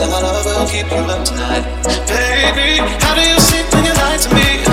that my love will keep you up tonight. Baby, how do you sleep when you lie to me?